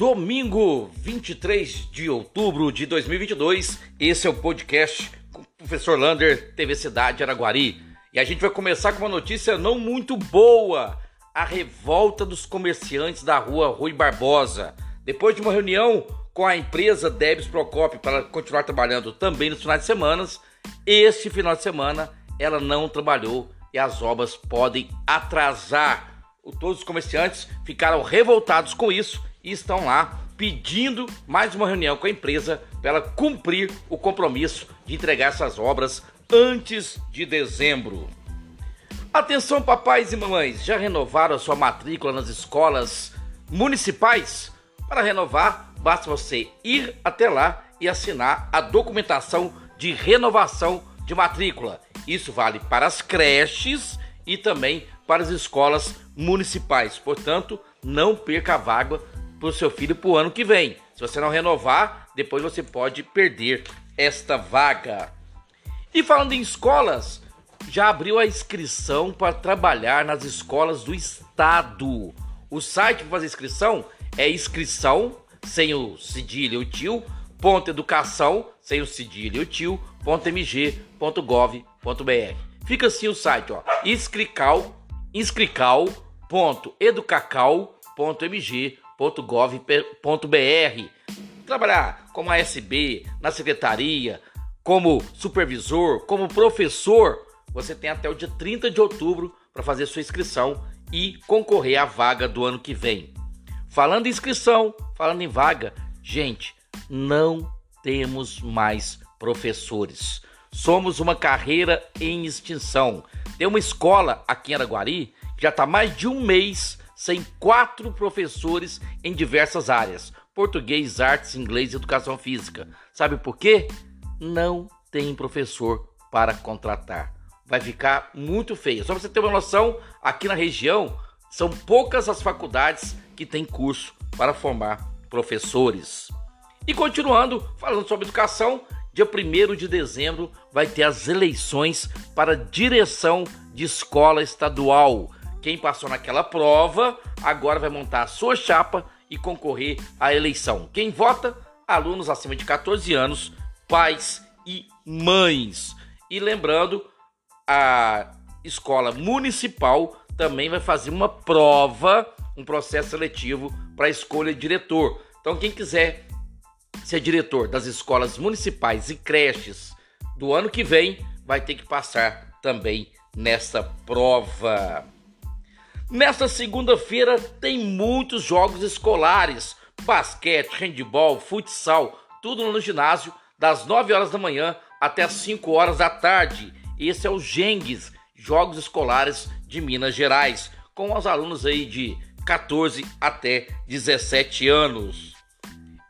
Domingo 23 de outubro de 2022, esse é o podcast com o professor Lander, TV Cidade Araguari. E a gente vai começar com uma notícia não muito boa: a revolta dos comerciantes da rua Rui Barbosa. Depois de uma reunião com a empresa Debs Procopio para continuar trabalhando também nos finais de semana, este final de semana ela não trabalhou e as obras podem atrasar. Todos os comerciantes ficaram revoltados com isso e estão lá pedindo mais uma reunião com a empresa para ela cumprir o compromisso de entregar essas obras antes de dezembro. Atenção, papais e mamães, já renovaram a sua matrícula nas escolas municipais? Para renovar, basta você ir até lá e assinar a documentação de renovação de matrícula. Isso vale para as creches e também para as escolas municipais. Portanto, não perca a vaga para o seu filho para o ano que vem. Se você não renovar, depois você pode perder esta vaga. E falando em escolas, já abriu a inscrição para trabalhar nas escolas do estado. O site para fazer inscrição é inscrição sem o cedilha e o tio, ponto educação sem o cedilha e o tio, ponto mg.gov.br. Fica assim o site, ó, inscrical, inscrical.educacal.mg www.gov.br. Trabalhar como ASB, na secretaria, como supervisor, como professor, você tem até o dia 30 de outubro para fazer sua inscrição e concorrer à vaga do ano que vem. Falando em inscrição, falando em vaga, gente, não temos mais professores. Somos uma carreira em extinção. Tem uma escola aqui em Araguari que já está mais de um mês sem quatro professores em diversas áreas: português, artes, inglês e educação física. Sabe por quê? Não tem professor para contratar. Vai ficar muito feio. Só para você ter uma noção, aqui na região são poucas as faculdades que têm curso para formar professores. E continuando, falando sobre educação, dia 1 de dezembro vai ter as eleições para direção de escola estadual. Quem passou naquela prova agora vai montar a sua chapa e concorrer à eleição. Quem vota? Alunos acima de 14 anos, pais e mães. E lembrando, a escola municipal também vai fazer uma prova, um processo seletivo para escolha de diretor. Então, quem quiser ser diretor das escolas municipais e creches do ano que vem, vai ter que passar também nessa prova. Nesta segunda-feira tem muitos jogos escolares: basquete, handebol, futsal, tudo no ginásio, das 9 horas da manhã até as 5 horas da tarde. Esse é o Gengues, Jogos Escolares de Minas Gerais, com os alunos aí de 14 até 17 anos.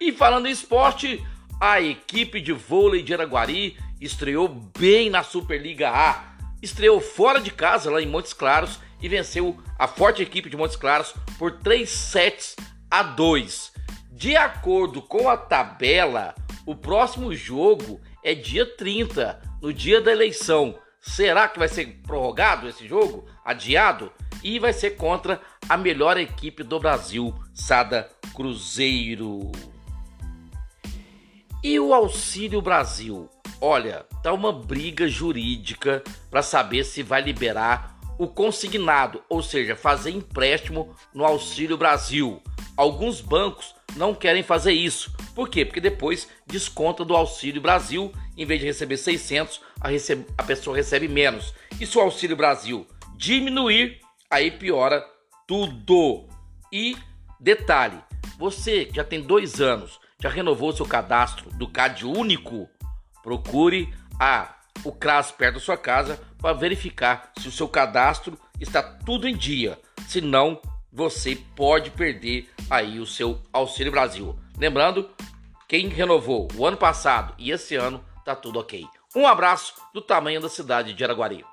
E falando em esporte, a equipe de vôlei de Araguari estreou bem na Superliga A. Estreou fora de casa, lá em Montes Claros, e venceu a forte equipe de Montes Claros por 3 sets a 2. De acordo com a tabela, o próximo jogo é dia 30, no dia da eleição. Será que vai ser prorrogado esse jogo? Adiado? E vai ser contra a melhor equipe do Brasil, Sada Cruzeiro. E o Auxílio Brasil? Olha, tá uma briga jurídica para saber se vai liberar o consignado, ou seja, fazer empréstimo no Auxílio Brasil. Alguns bancos não querem fazer isso. Por quê? Porque depois desconta do Auxílio Brasil, em vez de receber 600, a, recebe, a pessoa recebe menos. E se o Auxílio Brasil diminuir, aí piora tudo. E detalhe, você já tem dois anos, já renovou seu cadastro do CAD único? Procure a o CRAS perto da sua casa para verificar se o seu cadastro está tudo em dia. Senão, você pode perder aí o seu Auxílio Brasil. Lembrando, quem renovou o ano passado e esse ano, tá tudo ok. Um abraço do tamanho da cidade de Araguari.